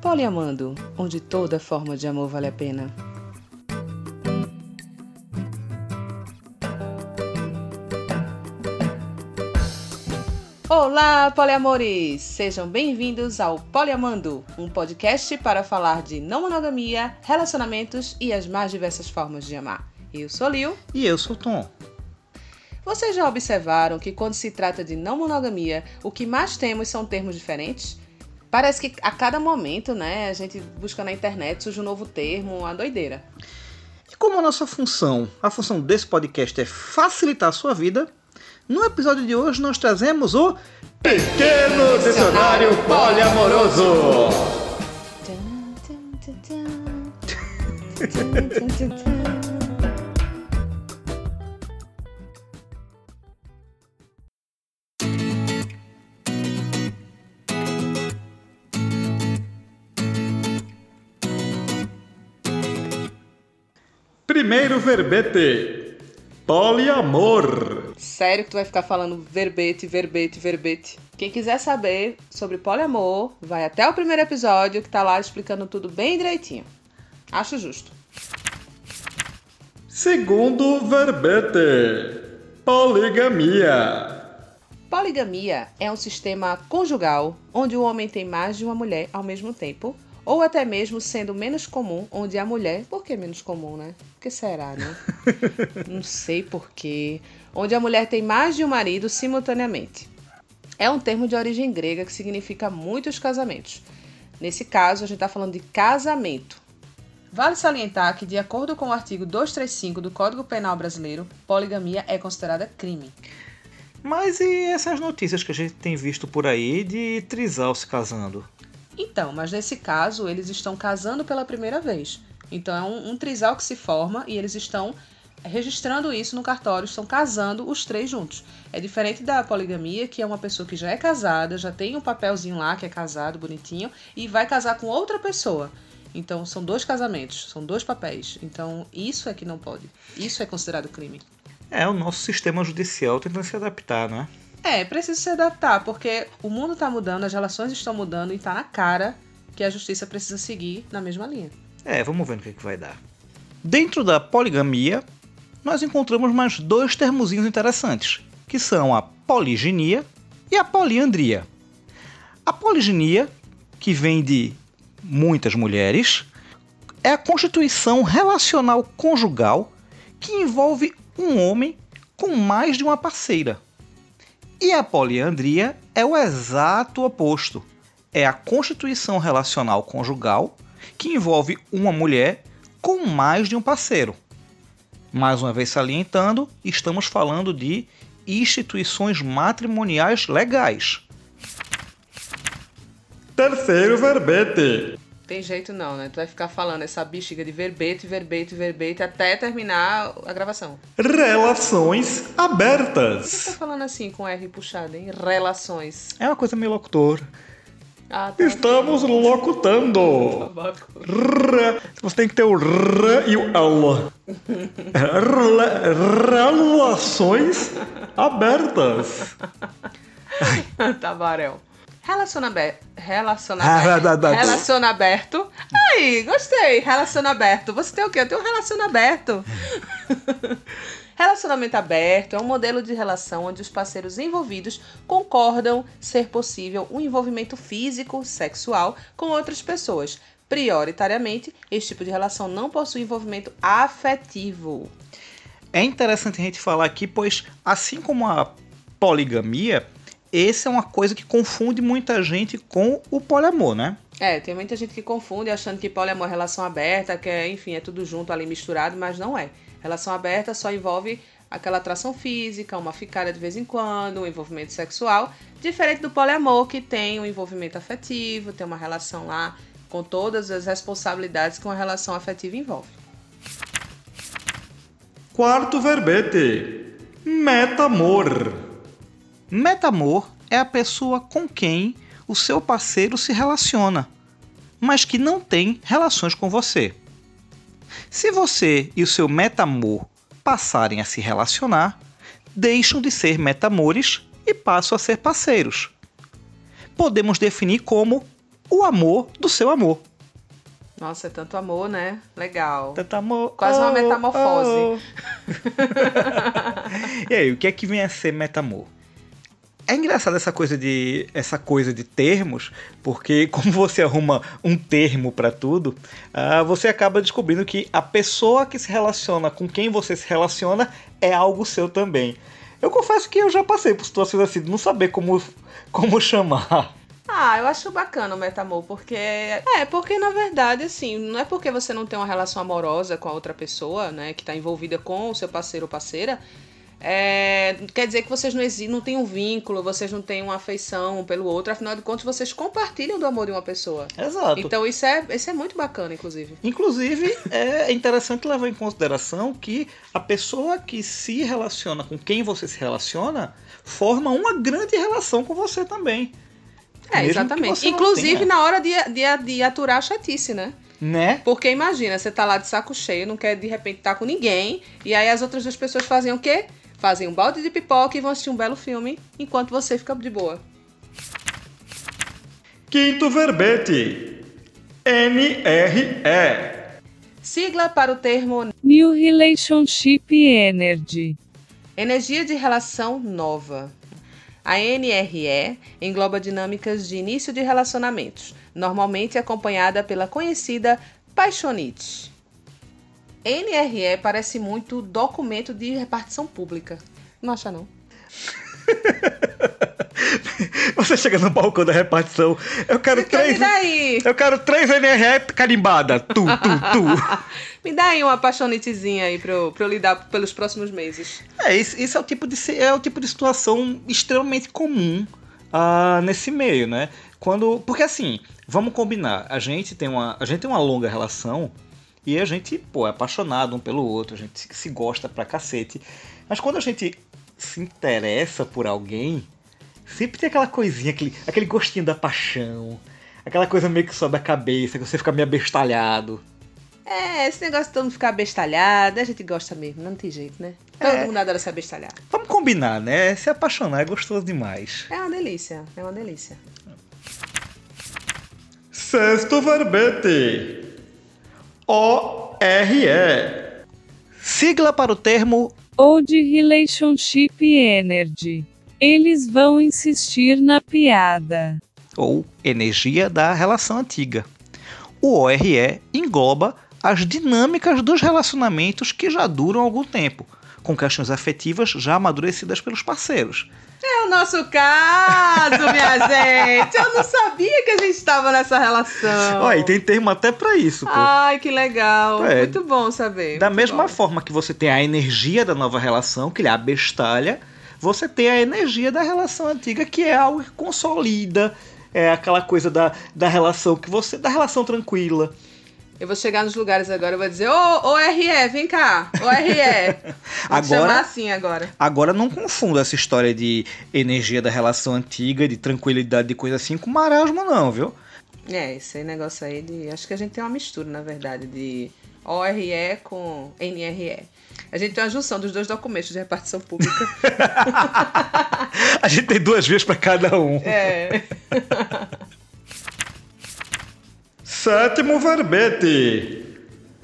Poliamando, onde toda forma de amor vale a pena. Olá, poliamores! Sejam bem-vindos ao Poliamando, um podcast para falar de não monogamia, relacionamentos e as mais diversas formas de amar. Eu sou Lil. E eu sou Tom. Vocês já observaram que quando se trata de não monogamia, o que mais temos são termos diferentes? Parece que a cada momento, né, a gente busca na internet, surge um novo termo, uma doideira. E como a nossa função, a função desse podcast é facilitar a sua vida, no episódio de hoje nós trazemos o Pequeno Dicionário Poliamoroso. Primeiro verbete. Poliamor. Sério que tu vai ficar falando verbete, verbete, verbete. Quem quiser saber sobre poliamor, vai até o primeiro episódio que tá lá explicando tudo bem direitinho. Acho justo. Segundo verbete. Poligamia. Poligamia é um sistema conjugal onde o homem tem mais de uma mulher ao mesmo tempo, ou até mesmo sendo menos comum, onde a mulher. Por que menos comum, né? Por que será, né? Não sei porquê. Onde a mulher tem mais de um marido simultaneamente. É um termo de origem grega que significa muitos casamentos. Nesse caso, a gente está falando de casamento. Vale salientar que, de acordo com o artigo 235 do Código Penal Brasileiro, poligamia é considerada crime. Mas e essas notícias que a gente tem visto por aí de trisal se casando? Então, mas nesse caso, eles estão casando pela primeira vez. Então, é um, um trisal que se forma e eles estão registrando isso no cartório, estão casando os três juntos. É diferente da poligamia, que é uma pessoa que já é casada, já tem um papelzinho lá que é casado, bonitinho, e vai casar com outra pessoa. Então, são dois casamentos, são dois papéis. Então, isso é que não pode. Isso é considerado crime. É o nosso sistema judicial tentando se adaptar, não é? É, precisa se adaptar, porque o mundo está mudando, as relações estão mudando e está na cara que a justiça precisa seguir na mesma linha. É, vamos ver no que, que vai dar. Dentro da poligamia, nós encontramos mais dois termozinhos interessantes, que são a poliginia e a poliandria. A poliginia, que vem de muitas mulheres, é a constituição relacional conjugal que envolve um homem com mais de uma parceira. E a poliandria é o exato oposto. É a constituição relacional conjugal que envolve uma mulher com mais de um parceiro. Mais uma vez salientando, estamos falando de instituições matrimoniais legais. Terceiro verbete. Tem jeito não, né? Tu vai ficar falando essa bexiga de verbete, verbete, verbete até terminar a gravação. Relações Por que abertas. tá falando assim com R puxado, hein? Relações. É uma coisa meio locutor. Ah, tá. Estamos locutando. Você tem que ter o R e o L. Rela- Relações abertas. Tabarel. Relaciona aberto. Relaciona Ah, aberto. Relaciona aberto. Aí, gostei. Relaciona aberto. Você tem o quê? Eu tenho um relaciona aberto. Relacionamento aberto é um modelo de relação onde os parceiros envolvidos concordam ser possível um envolvimento físico, sexual com outras pessoas. Prioritariamente, esse tipo de relação não possui envolvimento afetivo. É interessante a gente falar aqui, pois assim como a poligamia, essa é uma coisa que confunde muita gente com o poliamor, né? É, tem muita gente que confunde achando que poliamor é relação aberta, que é, enfim, é tudo junto ali misturado, mas não é. Relação aberta só envolve aquela atração física, uma ficada de vez em quando, um envolvimento sexual, diferente do poliamor que tem um envolvimento afetivo, tem uma relação lá com todas as responsabilidades que uma relação afetiva envolve. Quarto verbete. Metamor. Metamor é a pessoa com quem o seu parceiro se relaciona, mas que não tem relações com você. Se você e o seu metamor passarem a se relacionar, deixam de ser metamores e passam a ser parceiros. Podemos definir como o amor do seu amor. Nossa, é tanto amor, né? Legal. Tanto amor. Quase uma metamorfose. oh. e aí, o que é que vem a ser metamor? É engraçado essa coisa de essa coisa de termos, porque como você arruma um termo para tudo, uh, você acaba descobrindo que a pessoa que se relaciona com quem você se relaciona é algo seu também. Eu confesso que eu já passei por situações assim, de não saber como, como chamar. Ah, eu acho bacana o metamor, porque. É, porque na verdade, assim, não é porque você não tem uma relação amorosa com a outra pessoa, né, que tá envolvida com o seu parceiro ou parceira, é, quer dizer que vocês não, não têm um vínculo, vocês não têm uma afeição um pelo outro, afinal de contas, vocês compartilham do amor de uma pessoa. Exato. Então isso é, isso é muito bacana, inclusive. Inclusive, é interessante levar em consideração que a pessoa que se relaciona com quem você se relaciona forma uma grande relação com você também. É, exatamente. Inclusive na hora de, de, de aturar a chatice, né? Né? Porque imagina, você tá lá de saco cheio, não quer de repente estar tá com ninguém, e aí as outras duas pessoas fazem o quê? Fazem um balde de pipoca e vão assistir um belo filme enquanto você fica de boa. Quinto verbete: NRE. Sigla para o termo New Relationship Energy. Energia de relação nova. A NRE engloba dinâmicas de início de relacionamentos, normalmente acompanhada pela conhecida paixonite. NRE parece muito documento de repartição pública. Não acha, não? Você chega no balcão da repartição, eu quero Fica três. Daí. Eu quero três NRE carimbada. Tu, tu, tu. me dá aí uma apaixonitezinha aí pra eu, pra eu lidar pelos próximos meses. É, isso, isso, é, o tipo de, é o tipo de situação extremamente comum uh, nesse meio, né? Quando. Porque assim, vamos combinar, a gente tem uma, a gente tem uma longa relação e a gente, pô, é apaixonado um pelo outro, a gente se gosta pra cacete. Mas quando a gente se interessa por alguém, sempre tem aquela coisinha, aquele, aquele gostinho da paixão, aquela coisa meio que sobe a cabeça, que você fica meio abestalhado. É, esse negócio de todo mundo ficar abestalhado, a gente gosta mesmo, não tem jeito, né? Todo é. mundo adora se abestalhar. Vamos combinar, né? Se apaixonar é gostoso demais. É uma delícia, é uma delícia. Sexto verbete. ORE. Sigla para o termo Old Relationship Energy. Eles vão insistir na piada. Ou energia da relação antiga. O ORE engloba as dinâmicas dos relacionamentos que já duram algum tempo, com questões afetivas já amadurecidas pelos parceiros. É o nosso caso, minha gente. Eu não sabia que a gente estava nessa relação. Olha, e tem termo até para isso. Pô. Ai, que legal. É, muito bom saber. Da mesma bom. forma que você tem a energia da nova relação, que lhe abestalha, você tem a energia da relação antiga, que é algo que consolida, é aquela coisa da, da relação que você. da relação tranquila. Eu vou chegar nos lugares agora e vou dizer, ô, ô RE, vem cá, ô RE. Vou agora, chamar assim agora. Agora não confunda essa história de energia da relação antiga, de tranquilidade, de coisa assim, com marasmo não, viu? É, esse negócio aí de... Acho que a gente tem uma mistura, na verdade, de ORE com NRE. A gente tem uma junção dos dois documentos de repartição pública. a gente tem duas vezes para cada um. É. Sétimo verbete: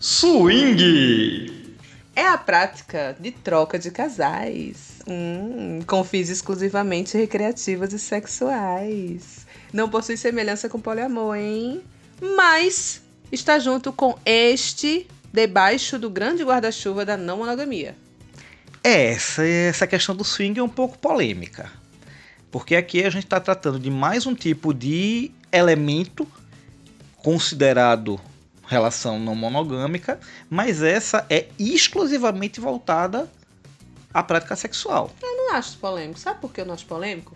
swing. É a prática de troca de casais, hum, com fins exclusivamente recreativos e sexuais. Não possui semelhança com poliamor, hein? Mas está junto com este debaixo do grande guarda-chuva da não monogamia. É, essa, essa questão do swing é um pouco polêmica. Porque aqui a gente está tratando de mais um tipo de elemento considerado relação não monogâmica, mas essa é exclusivamente voltada à prática sexual. Eu não acho polêmico. Sabe por que eu não acho polêmico?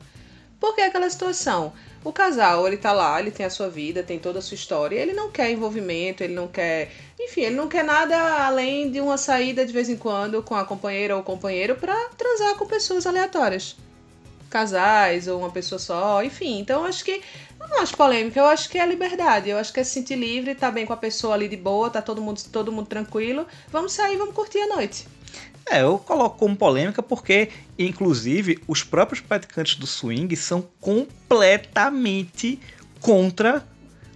Porque é aquela situação. O casal, ele tá lá, ele tem a sua vida, tem toda a sua história, ele não quer envolvimento, ele não quer. Enfim, ele não quer nada além de uma saída de vez em quando com a companheira ou companheiro para transar com pessoas aleatórias. Casais ou uma pessoa só, enfim. Então acho que eu não acho polêmica, eu acho que é liberdade. Eu acho que é se sentir livre, tá bem com a pessoa ali de boa, tá todo mundo, todo mundo tranquilo. Vamos sair, vamos curtir a noite. É, eu coloco como polêmica porque, inclusive, os próprios praticantes do swing são completamente contra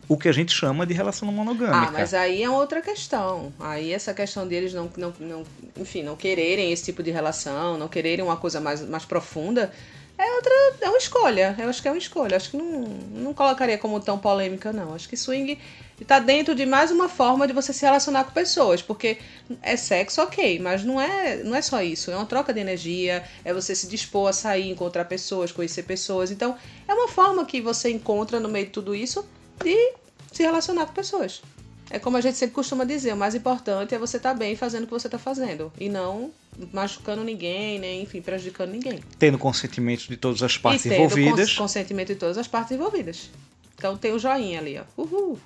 o que a gente chama de relação monogâmica. Ah, mas aí é outra questão. Aí essa questão deles não, não, não, enfim, não quererem esse tipo de relação, não quererem uma coisa mais, mais profunda, é outra, é uma escolha. Eu acho que é uma escolha. Acho que não, não colocaria como tão polêmica, não. Acho que swing está dentro de mais uma forma de você se relacionar com pessoas, porque é sexo, ok, mas não é, não é só isso. É uma troca de energia, é você se dispor a sair, encontrar pessoas, conhecer pessoas. Então, é uma forma que você encontra no meio de tudo isso de se relacionar com pessoas. É como a gente sempre costuma dizer, o mais importante é você estar tá bem fazendo o que você está fazendo. E não machucando ninguém, nem, enfim, prejudicando ninguém. Tendo consentimento de todas as partes e tendo envolvidas. Cons consentimento de todas as partes envolvidas. Então tem o joinha ali, ó. Uhul.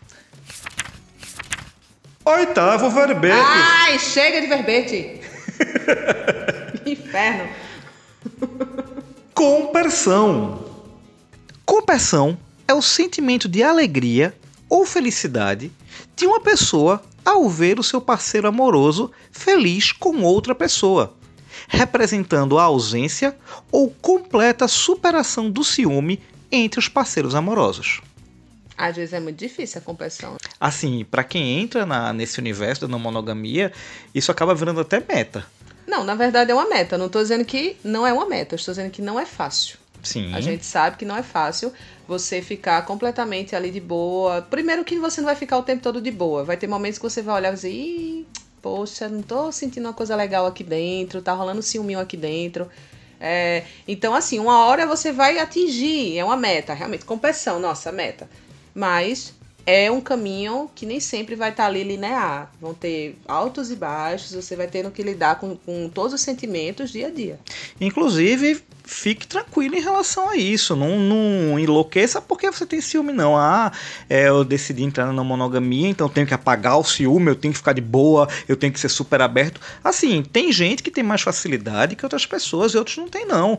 Oitavo verbete. Ai, chega de verbete. Inferno. Compersão. Compersão é o sentimento de alegria ou felicidade de uma pessoa ao ver o seu parceiro amoroso feliz com outra pessoa, representando a ausência ou completa superação do ciúme entre os parceiros amorosos. Às vezes é muito difícil a competição. Assim, para quem entra na, nesse universo da não monogamia, isso acaba virando até meta. Não, na verdade é uma meta. Não estou dizendo que não é uma meta, estou dizendo que não é fácil. Sim. A gente sabe que não é fácil você ficar completamente ali de boa. Primeiro que você não vai ficar o tempo todo de boa. Vai ter momentos que você vai olhar e dizer, Ih, poxa, não tô sentindo uma coisa legal aqui dentro, tá rolando ciúminho aqui dentro. É, então, assim, uma hora você vai atingir, é uma meta, realmente, competição, nossa, meta. Mas é um caminho que nem sempre vai estar tá ali linear. Vão ter altos e baixos, você vai tendo que lidar com, com todos os sentimentos dia a dia. Inclusive, fique tranquilo em relação a isso. Não, não enlouqueça porque você tem ciúme, não. Ah, é, eu decidi entrar na monogamia, então tenho que apagar o ciúme, eu tenho que ficar de boa, eu tenho que ser super aberto. Assim, tem gente que tem mais facilidade que outras pessoas e outros não tem, não.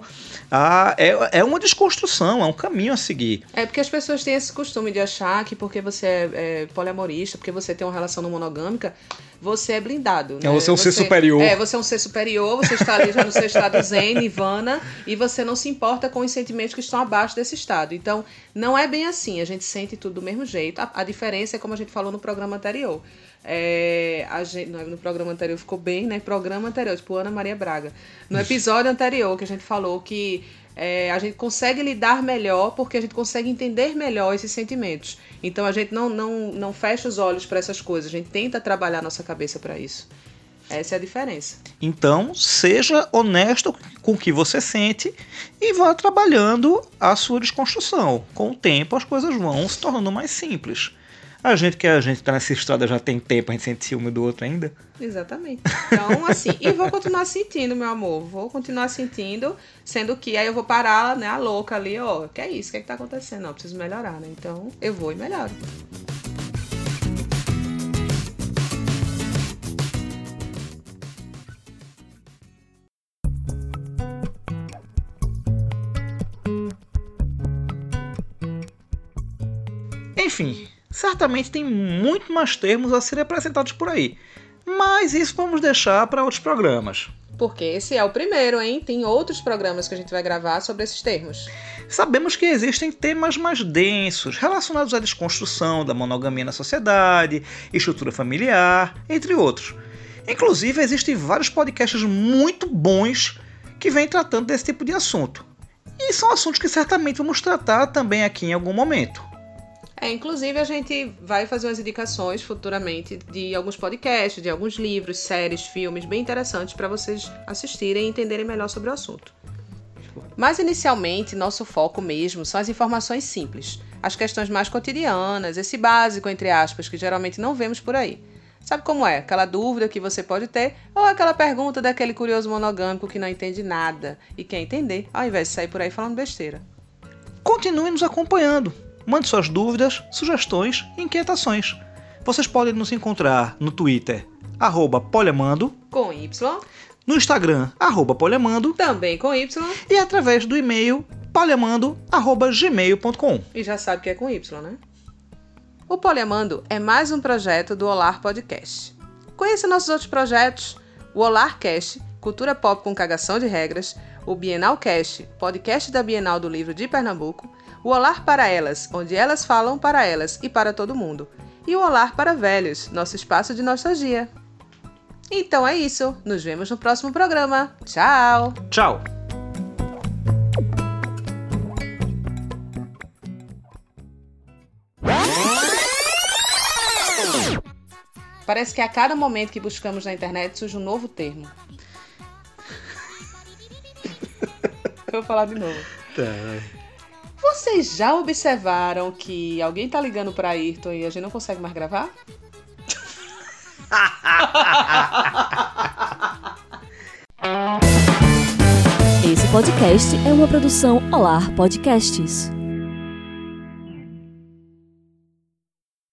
Ah, é, é uma desconstrução, é um caminho a seguir. É porque as pessoas têm esse costume de achar que porque você é, é poliamorista, porque você tem uma relação não monogâmica, você é blindado. É, né? você é um ser superior. É, você é um ser superior, você está ali já no seu estado zen, nirvana, e você não se importa com os sentimentos que estão abaixo desse estado. Então, não é bem assim, a gente sente tudo do mesmo jeito. A, a diferença é como a gente falou no programa anterior. É, a gente, no programa anterior ficou bem, né? Programa anterior, tipo Ana Maria Braga. No episódio anterior que a gente falou que é, a gente consegue lidar melhor porque a gente consegue entender melhor esses sentimentos. Então a gente não, não, não fecha os olhos para essas coisas, a gente tenta trabalhar nossa cabeça para isso. Essa é a diferença. Então, seja honesto com o que você sente e vá trabalhando a sua desconstrução. Com o tempo, as coisas vão se tornando mais simples. A gente que a gente tá nessa estrada já tem tempo, a gente sente ciúme do outro ainda. Exatamente. Então, assim, e vou continuar sentindo, meu amor. Vou continuar sentindo, sendo que aí eu vou parar, né, a louca ali, ó. Que é isso? O que é que tá acontecendo? Não, preciso melhorar, né? Então, eu vou e melhoro. Enfim, certamente tem muito mais termos a serem apresentados por aí. Mas isso vamos deixar para outros programas. Porque esse é o primeiro, hein? Tem outros programas que a gente vai gravar sobre esses termos. Sabemos que existem temas mais densos, relacionados à desconstrução da monogamia na sociedade, estrutura familiar, entre outros. Inclusive, existem vários podcasts muito bons que vêm tratando desse tipo de assunto. E são assuntos que certamente vamos tratar também aqui em algum momento. É, inclusive a gente vai fazer umas indicações futuramente de alguns podcasts, de alguns livros, séries, filmes bem interessantes para vocês assistirem e entenderem melhor sobre o assunto. Mas inicialmente, nosso foco mesmo são as informações simples, as questões mais cotidianas, esse básico, entre aspas, que geralmente não vemos por aí. Sabe como é? Aquela dúvida que você pode ter, ou aquela pergunta daquele curioso monogâmico que não entende nada e quer entender, ao invés de sair por aí falando besteira. Continue nos acompanhando. Mande suas dúvidas, sugestões e inquietações. Vocês podem nos encontrar no Twitter, arroba poliamando, com Y, no Instagram, arroba poliamando, também com Y, e através do e-mail poliamando.gmail.com. E já sabe que é com Y, né? O Poliamando é mais um projeto do Olar Podcast. Conheça nossos outros projetos, o Olarcast, Cultura Pop com Cagação de Regras, o Bienal Cast, podcast da Bienal do Livro de Pernambuco, o Olar para Elas, onde elas falam para elas e para todo mundo, e o Olar para Velhos, nosso espaço de nostalgia. Então é isso, nos vemos no próximo programa. Tchau! Tchau! Parece que a cada momento que buscamos na internet surge um novo termo. Vou falar de novo. Vocês já observaram que alguém tá ligando pra Ayrton e a gente não consegue mais gravar? Esse podcast é uma produção Olar Podcasts.